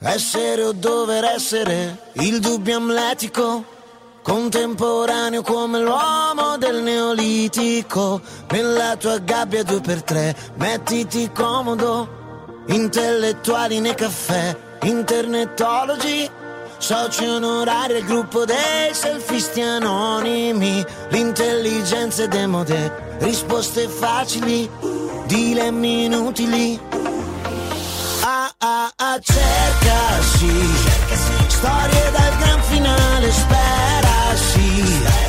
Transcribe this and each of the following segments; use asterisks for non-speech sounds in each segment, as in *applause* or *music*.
Essere o dover essere, il dubbio amletico, contemporaneo come l'uomo del neolitico. Nella tua gabbia due per tre, mettiti comodo, intellettuali nei caffè, internetologi, soci onorari al gruppo dei selfisti anonimi, l'intelligenza è demode, risposte facili, dilemmi inutili ah ah cerca sì Storie dal gran finale spera sì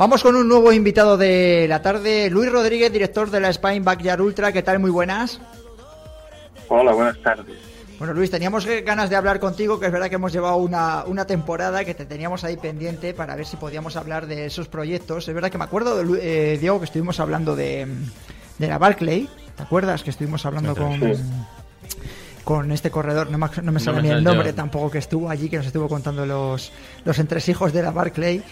Vamos con un nuevo invitado de la tarde, Luis Rodríguez, director de la Spine Backyard Ultra. ¿Qué tal? Muy buenas. Hola, buenas tardes. Bueno, Luis, teníamos ganas de hablar contigo, que es verdad que hemos llevado una, una temporada que te teníamos ahí pendiente para ver si podíamos hablar de esos proyectos. Es verdad que me acuerdo, Lu- eh, Diego, que estuvimos hablando de, de la Barclay. ¿Te acuerdas? Que estuvimos hablando con, Sí. Con este corredor, no me, no me sale me ni el nombre yo. tampoco, que estuvo allí, que nos estuvo contando los, los entresijos de la Barclay.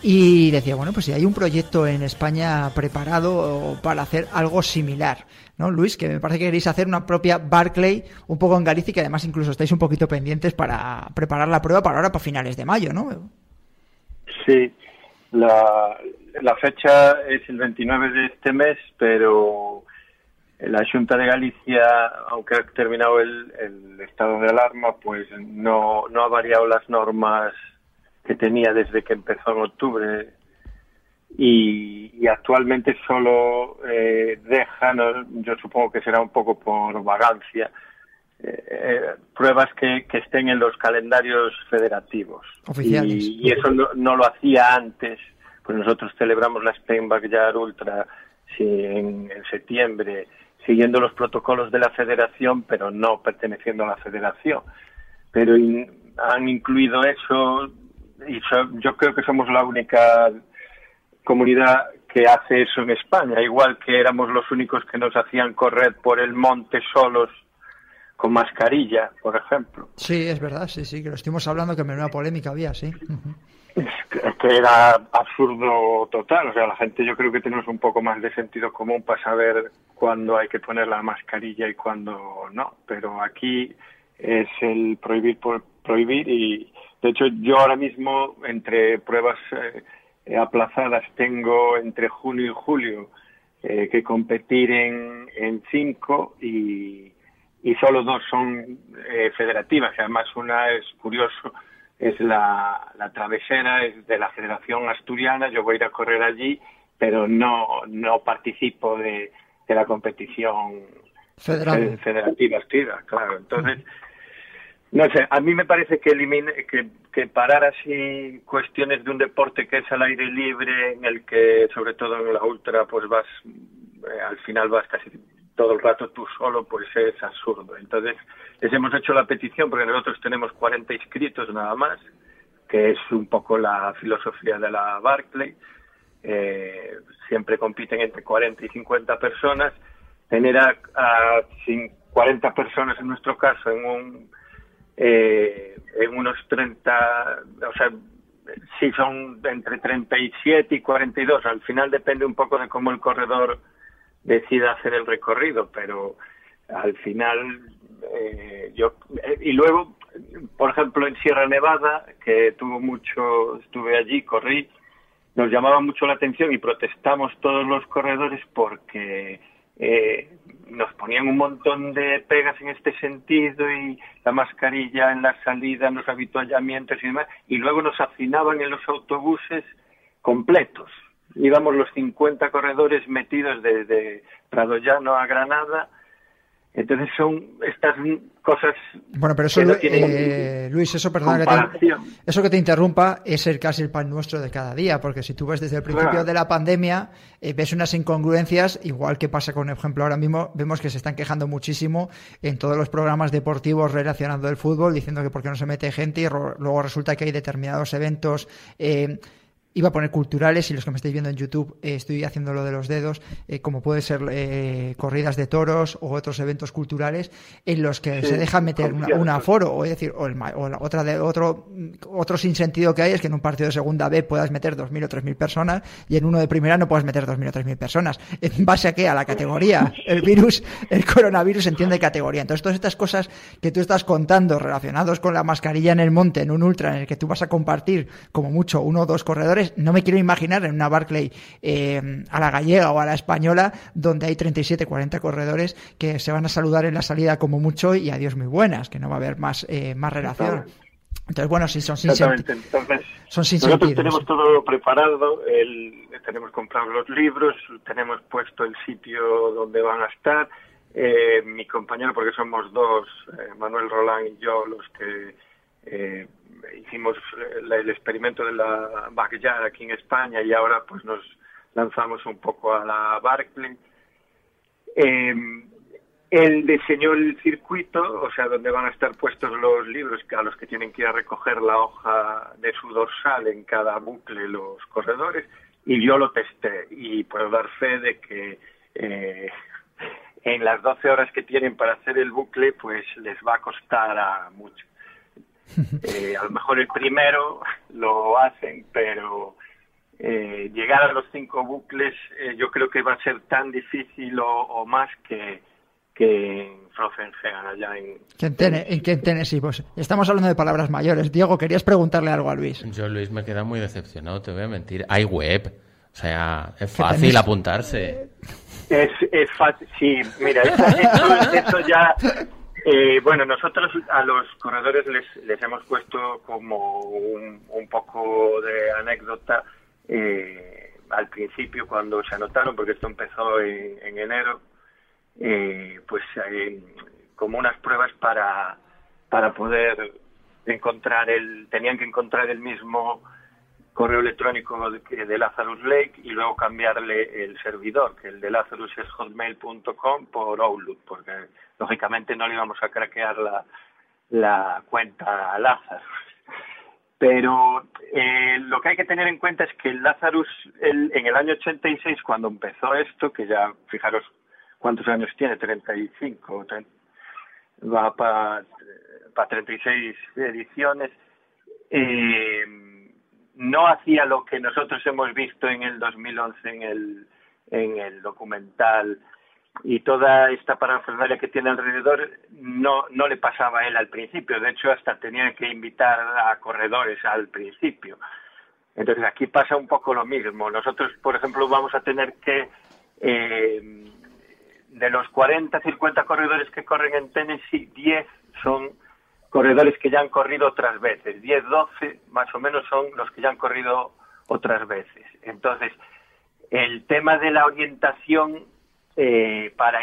Y decía, bueno, pues si hay un proyecto en España preparado para hacer algo similar, ¿no, Luis? Que me parece que queréis hacer una propia Barclay un poco en Galicia y que además incluso estáis un poquito pendientes para preparar la prueba para ahora, para finales de mayo, ¿no? Sí, la, la fecha es el 29 de este mes, pero la Junta de Galicia, aunque ha terminado el, el estado de alarma, pues no, no ha variado las normas que tenía desde que empezó en octubre y, y actualmente solo eh, deja, no- yo supongo que será un poco por vagancia, eh, eh, pruebas que, que estén en los calendarios federativos. Oficiales. Y, y eso no, no lo hacía antes. Pues nosotros celebramos la Spain Backyard Ultra sí, en, en septiembre, siguiendo los protocolos de la federación, pero no perteneciendo a la federación. Pero in- han incluido eso y so- yo creo que somos la única comunidad que hace eso en España, igual que éramos los únicos que nos hacían correr por el monte solos con mascarilla, por ejemplo. Sí, es verdad, sí, sí, que lo estuvimos hablando, que menuda polémica había, sí. Que era absurdo total. O sea, la gente yo creo que tenemos un poco más de sentido común para saber cuándo hay que poner la mascarilla y cuándo no. Pero aquí es el prohibir por prohibir y de hecho yo ahora mismo entre pruebas eh, aplazadas tengo entre junio y julio eh, que competir en, en cinco y, y solo dos son eh, federativas. Además, una es curioso, es la, la travesera, es de la Federación Asturiana. Yo voy a ir a correr allí, pero no, no participo de, de la competición Federal. federativa activa, claro. Entonces, no sé, a mí me parece que elimine, que, que parar así cuestiones de un deporte que es al aire libre, en el que, sobre todo en la ultra, pues vas, eh, al final vas casi todo el rato tú solo, pues es absurdo. Entonces, les hemos hecho la petición, porque nosotros tenemos 40 inscritos nada más, que es un poco la filosofía de la Barclay, eh, siempre compiten entre 40 y 50 personas, tener a, a 40 personas en nuestro caso en un eh, en unos 30, o sea, sí son entre 37 y 42, al final depende un poco de cómo el corredor decida hacer el recorrido, pero al final eh, yo y luego por ejemplo en Sierra Nevada que tuvo mucho estuve allí corrí nos llamaba mucho la atención y protestamos todos los corredores porque eh, nos ponían un montón de pegas en este sentido y la mascarilla en la salida, los habituallamientos y demás, y luego nos hacinaban en los autobuses completos. Íbamos los 50 corredores metidos desde Prado Llano a Granada entonces son estas cosas. Bueno, pero eso, eh, Luis, eso, perdona que te, eso que te interrumpa es el casi el pan nuestro de cada día, porque si tú ves desde el principio de la pandemia, eh, ves unas incongruencias, igual que pasa con, ejemplo, ahora mismo vemos que se están quejando muchísimo en todos los programas deportivos relacionando el fútbol, diciendo que por qué no se mete gente y luego resulta que hay determinados eventos. Eh, iba a poner culturales y los que me estáis viendo en YouTube eh, estoy haciendo lo de los dedos, eh, como puede ser eh, corridas de toros o otros eventos culturales en los que se deja meter un aforo, o es decir, o, la otra de otro otro sinsentido que hay es que en un partido de segunda B puedas meter 2.000 o 3.000 personas y en uno de primera no puedas meter 2.000 o 3.000 personas. ¿En base a qué? A la categoría. El virus, el coronavirus entiende categoría. Entonces todas estas cosas que tú estás contando relacionados con la mascarilla en el monte, en un ultra, en el que tú vas a compartir como mucho uno o dos corredores, no me quiero imaginar en una Barclay eh, a la gallega o a la española donde hay 37, 40 corredores que se van a saludar en la salida como mucho y adiós muy buenas, que no va a haber más, eh, más relación. Entonces, bueno, sí, son sin Exactamente. Entonces, son sin nosotros tenemos todo preparado, el, tenemos comprado los libros, tenemos puesto el sitio donde van a estar. Eh, mi compañero, porque somos dos, Manuel Roland y yo, los que hicimos el experimento de la Backyard aquí en España y ahora pues nos lanzamos un poco a la Barclay. Eh, él diseñó el circuito, o sea, donde van a estar puestos los libros a los que tienen que ir a recoger la hoja de su dorsal en cada bucle los corredores, y yo lo testé y puedo dar fe de que eh, en las 12 horas que tienen para hacer el bucle, pues les va a costar a mucho. Eh, a lo mejor el primero lo hacen, pero eh, llegar a los cinco bucles eh, yo creo que va a ser tan difícil o, más que, que en allá en... en, Tennessee, pues estamos hablando de palabras mayores. Diego, querías preguntarle algo a Luis. Yo, Luis, me queda muy decepcionado, te voy a mentir. Hay web, o sea, es fácil apuntarse. Es, es fácil, sí, mira, eso, *laughs* eso ya eh, bueno, nosotros a los corredores les, les hemos puesto como un, poco de anécdota eh, al principio cuando se anotaron, porque esto empezó en, en enero, eh, pues eh, como unas pruebas para, para poder encontrar el, tenían que encontrar el mismo correo electrónico de, de Lazarus Lake y luego cambiarle el servidor, que el de Lazarus es hotmail.com por Outlook, porque lógicamente no le íbamos a craquear la, cuenta a Lazarus. Pero eh, lo que hay que tener en cuenta es que Lazarus el, en el año 86, cuando empezó esto, que ya fijaros cuántos años tiene, 35, 30, va para pa 36 ediciones, eh, no hacía lo que nosotros hemos visto en el 2011 en el, en el documental y toda esta parafernalia que tiene alrededor no, no le pasaba a él al principio. De hecho, hasta tenía que invitar a corredores al principio. Entonces, aquí pasa un poco lo mismo. Nosotros, por ejemplo, vamos a tener que, eh, de los 40, 50 corredores que corren en Tennessee, 10 son corredores que ya han corrido otras veces. 10, 12 más o menos son los que ya han corrido otras veces. Entonces, el tema de la orientación eh, para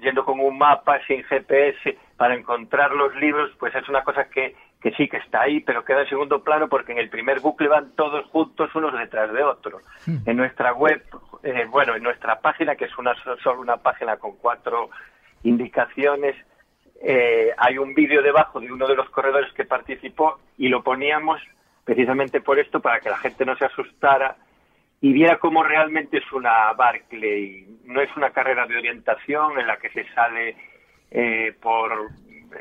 yendo con un mapa sin GPS para encontrar los libros, pues es una cosa que, que sí que está ahí, pero queda en segundo plano porque en el primer bucle van todos juntos unos detrás de otros. Hmm. En nuestra web, eh, bueno, en nuestra página, que es una solo una página con cuatro indicaciones, eh, hay un vídeo debajo de uno de los corredores que participó y lo poníamos precisamente por esto, para que la gente no se asustara y viera cómo realmente es una Barclay. No es una carrera de orientación en la que se sale eh, por,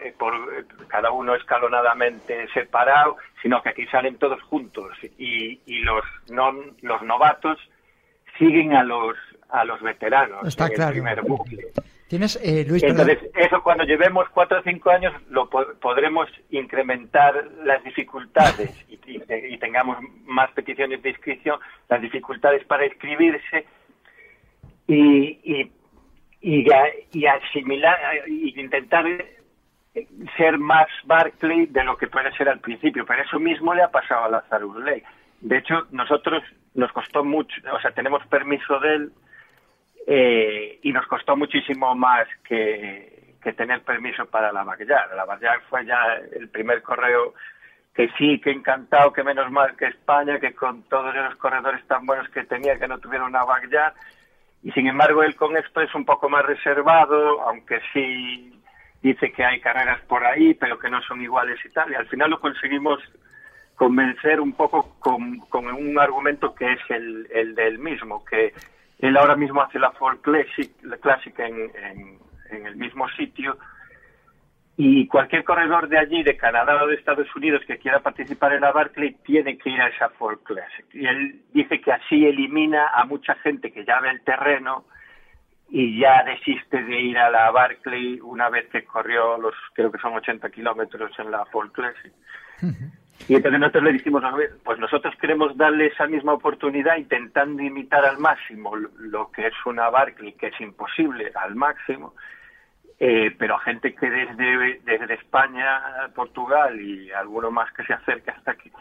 eh, por eh, cada uno escalonadamente separado, sino que aquí salen todos juntos y, y los, non, los novatos siguen a los a los veteranos Está en claro. el primer bucle. Eh. Entonces, eso cuando llevemos cuatro o cinco años lo po- podremos incrementar las dificultades y, tengamos más peticiones de inscripción, las dificultades para inscribirse y, y, y asimilar y intentar ser más Barclay de lo que puede ser al principio. Pero eso mismo le ha pasado a Lazarus Ley. De hecho, nosotros nos costó mucho, o sea, tenemos permiso de él eh, y nos costó muchísimo más que, tener permiso para la backyard. La backyard fue ya el primer correo que sí, que encantado, que menos mal que España, que con todos esos corredores tan buenos que tenía, que no tuviera una backyard. Y sin embargo, él con es un poco más reservado, aunque sí dice que hay carreras por ahí, pero que no son iguales y tal. Y al final lo conseguimos convencer un poco con, con un argumento que es el, el del mismo, que él ahora mismo hace la Ford Classic, la Classic en, el mismo sitio y cualquier corredor de allí, de Canadá o de Estados Unidos que quiera participar en la Barclay tiene que ir a esa Ford Classic. Y él dice que así elimina a mucha gente que ya ve el terreno y ya desiste de ir a la Barclay una vez que corrió los, creo que son 80 kilómetros en la Ford Classic. Y entonces nosotros le dijimos, pues nosotros queremos darle esa misma oportunidad intentando imitar al máximo lo- que es una Barclay, que es imposible al máximo, eh, pero a gente que desde, desde España, Portugal y alguno más que se acerque hasta aquí,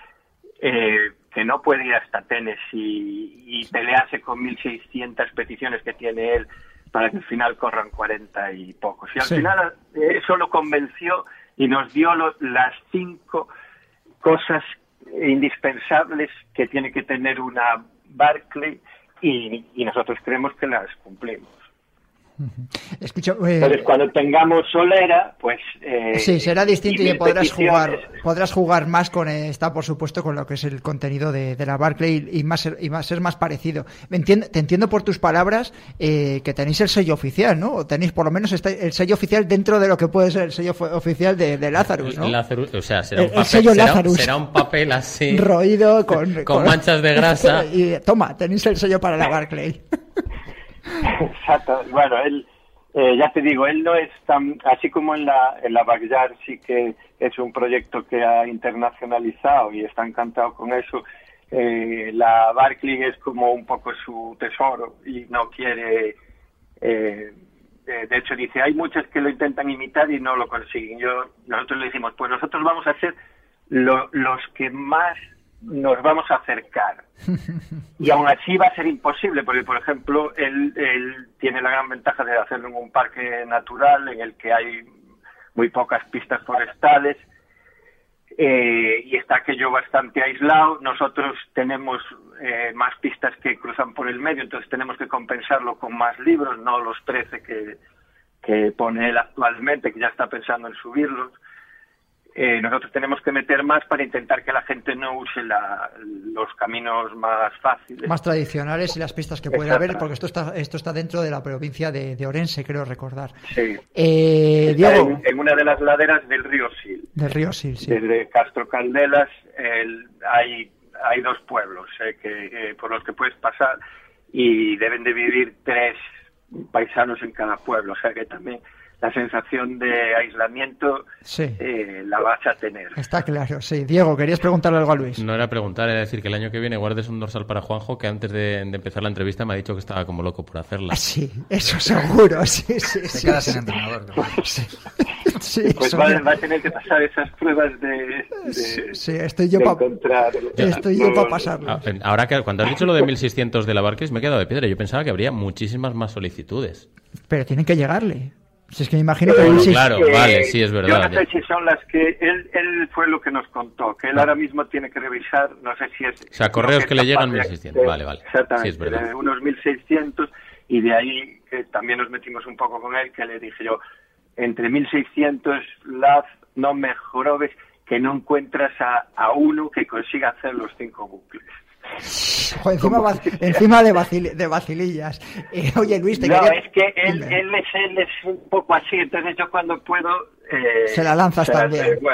eh, que no puede ir hasta Tennessee y, pelearse con 1.600 peticiones que tiene él para que al final corran 40 y pocos. Y al Sí. final eh, eso lo convenció y nos dio lo- las cinco cosas indispensables que tiene que tener una Barclay y, y nosotros creemos que las cumplimos. Escucha, eh, Entonces, cuando tengamos solera, pues... eh, Sí, será distinto y mil podrás jugar, podrás jugar más con esta, por supuesto, con lo que es el contenido de, de la Barclay y más ser- y más ser más parecido. Me entiendo- te entiendo por tus palabras eh, que tenéis el sello oficial, ¿no? O tenéis por lo menos este- el sello oficial dentro de lo que puede ser el sello oficial de, de Lazarus, ¿no? Lazarus, o sea, será El- un el papel, sello será- Lazarus. será un papel así. *laughs* Roído con, Con manchas de *laughs* grasa. Y toma, tenéis el sello para la Barclay. *laughs* Exacto. Bueno, él, eh, ya te digo, él no es tan, así como en la, en la Backyard sí que es un proyecto que ha internacionalizado y está encantado con eso. eh, la Barclay es como un poco su tesoro y no quiere, eh, eh, de hecho dice, hay muchas que lo intentan imitar y no lo consiguen. Yo, nosotros le decimos, pues nosotros vamos a ser lo- los que más nos vamos a acercar. *laughs* Y aún así va a ser imposible, porque, por ejemplo, él, él tiene la gran ventaja de hacerlo en un parque natural en el que hay muy pocas pistas forestales eh, y está aquello bastante aislado. Nosotros tenemos eh, más pistas que cruzan por el medio, entonces tenemos que compensarlo con más libros, no los 13 que, que pone él actualmente, que ya está pensando en subirlos. Eh, nosotros tenemos que meter más para intentar que la gente no use la- los caminos más fáciles. Más tradicionales y las pistas que puede haber, porque esto está, esto está dentro de la provincia de, de Orense, creo recordar. Sí. Eh, Diego, en, en una de las laderas del río Sil. del río Sil, sí. Desde Castro Caldelas el- hay, hay dos pueblos eh, que, eh, por los que puedes pasar y deben de vivir tres paisanos en cada pueblo. O sea que también la sensación de aislamiento Sí. eh, la vas a tener. Está claro, sí. Diego, querías preguntarle algo a Luis. No era preguntar, era decir que el año que viene guardes un dorsal para Juanjo, que antes de, de empezar la entrevista me ha dicho que estaba como loco por hacerla. Ah, sí, eso seguro, sí, sí, Se sí. queda sí. sin entrenador. ¿no? Sí, Pues va, a tener que pasar esas pruebas de, de- Sí, sí, estoy yo de pa- encontrar. Estoy yo para pasarlo. Ah, en- Ahora que cuando has dicho lo de 1600 de la Barclays me he quedado de piedra. Yo pensaba que habría muchísimas más solicitudes. Pero tienen que llegarle. Si es que me imagino que Bueno, claro. vale, sí, es verdad, Yo no sé si son las que él, él fue lo que nos contó, que él Ah. ahora mismo tiene que revisar, no sé si es... O sea, correos lo que le llegan capaz de 1600, acceder. vale, vale. Exactamente, Sí, es verdad. unos 1600 y de ahí que también nos metimos un poco con él, que le dije yo, entre 1600 Laz, no me jorobes que no encuentras a, a uno que consiga hacer los cinco bucles. *laughs* Encima, va- encima de, vacil- de vacilillas. Eh, oye, Luis, te No, quería... es que él, él, es, él es un poco así, entonces yo cuando puedo... eh, Se la lanzas se también. *laughs*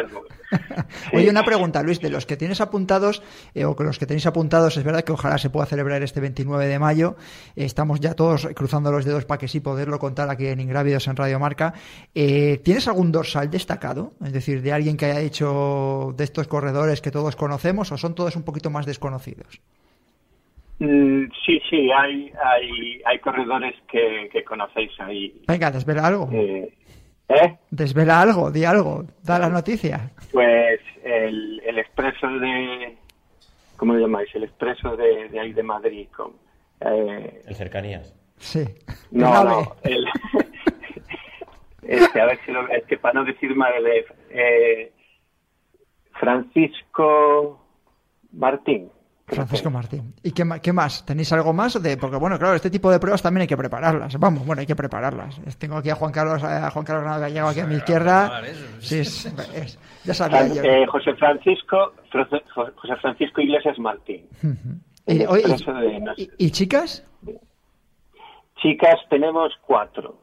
Sí. Oye, una pregunta, Luis, de los que tienes apuntados, eh, o que los que tenéis apuntados, es verdad que ojalá se pueda celebrar este 29 de mayo. Eh, estamos ya todos cruzando los dedos para que sí poderlo contar aquí en Ingrávidos en Radio Marca. Eh, ¿Tienes algún dorsal destacado? Es decir, de alguien que haya hecho de estos corredores que todos conocemos, o son todos un poquito más desconocidos? Mm, sí, sí, hay, hay, hay corredores que, que conocéis ahí. Venga, desvela algo. Eh, ¿eh? Desvela algo, di algo, da la noticia. Pues el, el expreso de... ¿Cómo lo llamáis? El expreso de, de ahí de Madrid. con- eh, El cercanías. Sí. no, no, el... *laughs* este, a ver si lo... Es que para no decir mal, el, eh, Francisco Martín. Francisco. Martín. ¿Y qué, más? ¿Tenéis algo más? De, porque, bueno, claro, este tipo de pruebas también hay que prepararlas. Vamos, bueno, hay que prepararlas. Tengo aquí a Juan Carlos, a Juan Carlos Granado Gallego aquí a mi izquierda. Sí, es- es- ya sabía Fran- yo. eh, José Francisco José Francisco Iglesias Martín. Y, el oye, y- expreso de no sé. y- y chicas? Chicas tenemos cuatro.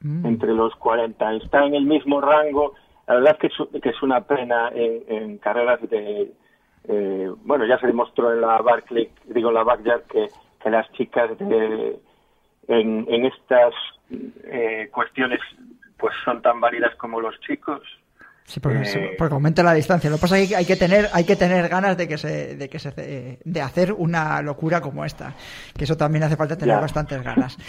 Mm. entre los 40. Está en el mismo rango. La verdad es que es, que es una pena en, en carreras de... eh, bueno, ya se demostró en la Barclay, digo en la Backyard, que, que las chicas de, en, en estas eh, cuestiones pues son tan válidas como los chicos. Sí, porque, Eh, porque aumenta la distancia. Lo que pasa es que hay que tener, hay que tener ganas de que se, de que se, eh, de hacer una locura como esta. Que eso también hace falta tener Ya. bastantes ganas. *laughs*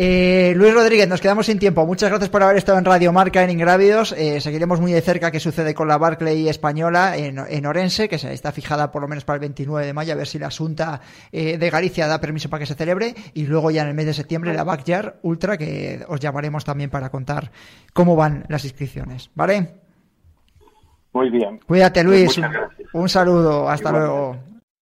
Eh, Luis Rodríguez, nos quedamos sin tiempo. Muchas gracias por haber estado en Radio Marca en Ingrávidos. Eh, seguiremos muy de cerca qué sucede con la Barclay española en, en Orense, que se está fijada por lo menos para el 29 de mayo, a ver si la Asunta de Galicia da permiso para que se celebre. Y luego ya en el mes de septiembre la Backyard Ultra, que os llamaremos también para contar cómo van las inscripciones. ¿Vale? Muy bien. Cuídate, Luis. Muchas gracias. Un saludo. Hasta Igualmente. luego.